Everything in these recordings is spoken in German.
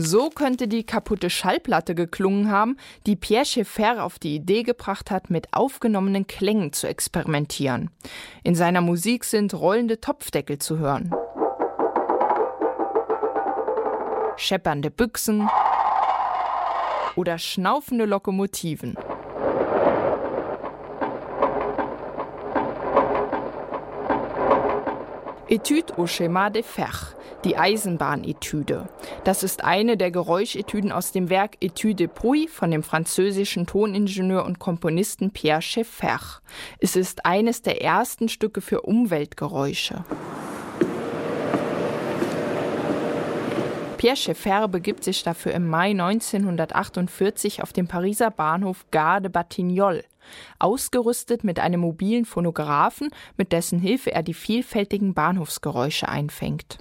So könnte die kaputte Schallplatte geklungen haben, die Pierre Schaeffer auf die Idee gebracht hat, mit aufgenommenen Klängen zu experimentieren. In seiner Musik sind rollende Topfdeckel zu hören. Scheppernde Büchsen oder schnaufende Lokomotiven. Etude au Schéma de Fer, die Eisenbahnetüde. Das ist eine der Geräuschetüden aus dem Werk Etude de Bruit von dem französischen Toningenieur und Komponisten Pierre Schaeffer. Es ist eines der ersten Stücke für Umweltgeräusche. Pierre Schaeffer begibt sich dafür im Mai 1948 auf dem Pariser Bahnhof Gare de Batignolles. Ausgerüstet mit einem mobilen Phonographen, mit dessen Hilfe er die vielfältigen Bahnhofsgeräusche einfängt.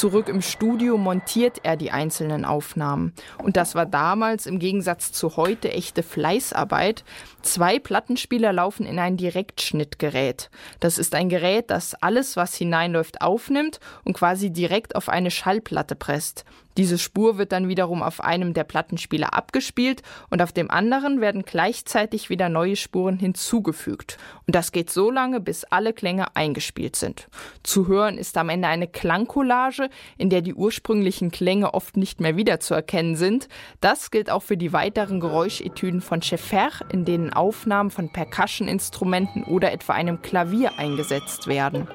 Zurück im Studio montiert er die einzelnen Aufnahmen. Und das war damals im Gegensatz zu heute echte Fleißarbeit. Zwei Plattenspieler laufen in ein Direktschnittgerät. Das ist ein Gerät, das alles, was hineinläuft, aufnimmt und quasi direkt auf eine Schallplatte presst. Diese Spur wird dann wiederum auf einem der Plattenspieler abgespielt und auf dem anderen werden gleichzeitig wieder neue Spuren hinzugefügt. Und das geht so lange, bis alle Klänge eingespielt sind. Zu hören ist am Ende eine Klangcollage, in der die ursprünglichen Klänge oft nicht mehr wiederzuerkennen sind. Das gilt auch für die weiteren Geräuschetüden von Schaeffer, in denen Aufnahmen von Percussion-Instrumenten oder etwa einem Klavier eingesetzt werden.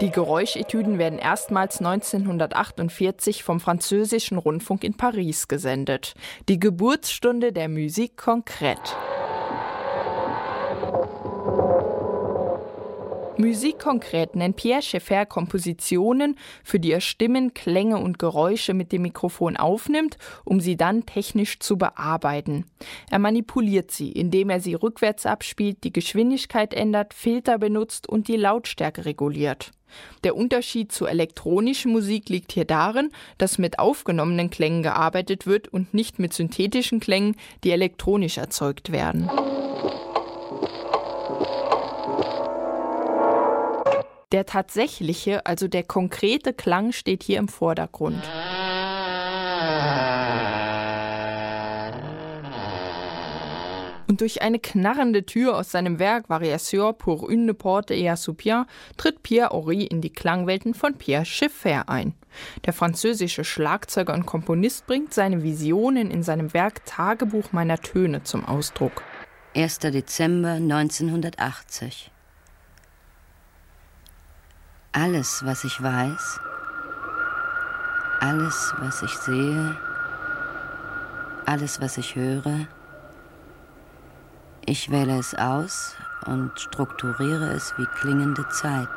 Die Geräuschetüden werden erstmals 1948 vom französischen Rundfunk in Paris gesendet. Die Geburtsstunde der Musik konkret. Musik konkret nennt Pierre Schaeffer Kompositionen, für die er Stimmen, Klänge und Geräusche mit dem Mikrofon aufnimmt, um sie dann technisch zu bearbeiten. Er manipuliert sie, indem er sie rückwärts abspielt, die Geschwindigkeit ändert, Filter benutzt und die Lautstärke reguliert. Der Unterschied zu elektronischer Musik liegt hier darin, dass mit aufgenommenen Klängen gearbeitet wird und nicht mit synthetischen Klängen, die elektronisch erzeugt werden. Der tatsächliche, also der konkrete Klang steht hier im Vordergrund. Und durch eine knarrende Tür aus seinem Werk Variation pour une porte et à soupien tritt Pierre Horry in die Klangwelten von Pierre Schaeffer ein. Der französische Schlagzeuger und Komponist bringt seine Visionen in seinem Werk Tagebuch meiner Töne zum Ausdruck. 1. Dezember 1980 Alles, was ich weiß, alles, was ich sehe, alles, was ich höre, ich wähle es aus und strukturiere es wie klingende Zeit.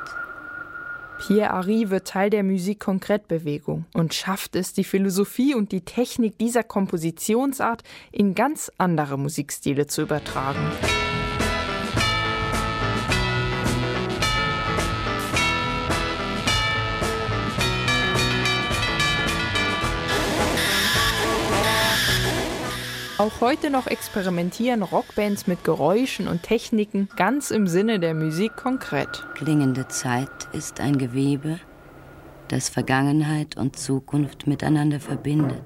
Pierre Ari wird Teil der Musik-Konkret-Bewegung und schafft es, die Philosophie und die Technik dieser Kompositionsart in ganz andere Musikstile zu übertragen. Auch heute noch experimentieren Rockbands mit Geräuschen und Techniken ganz im Sinne der Musik konkret. Klingende Zeit ist ein Gewebe, das Vergangenheit und Zukunft miteinander verbindet.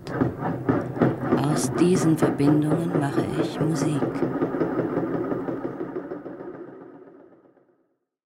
Aus diesen Verbindungen mache ich Musik.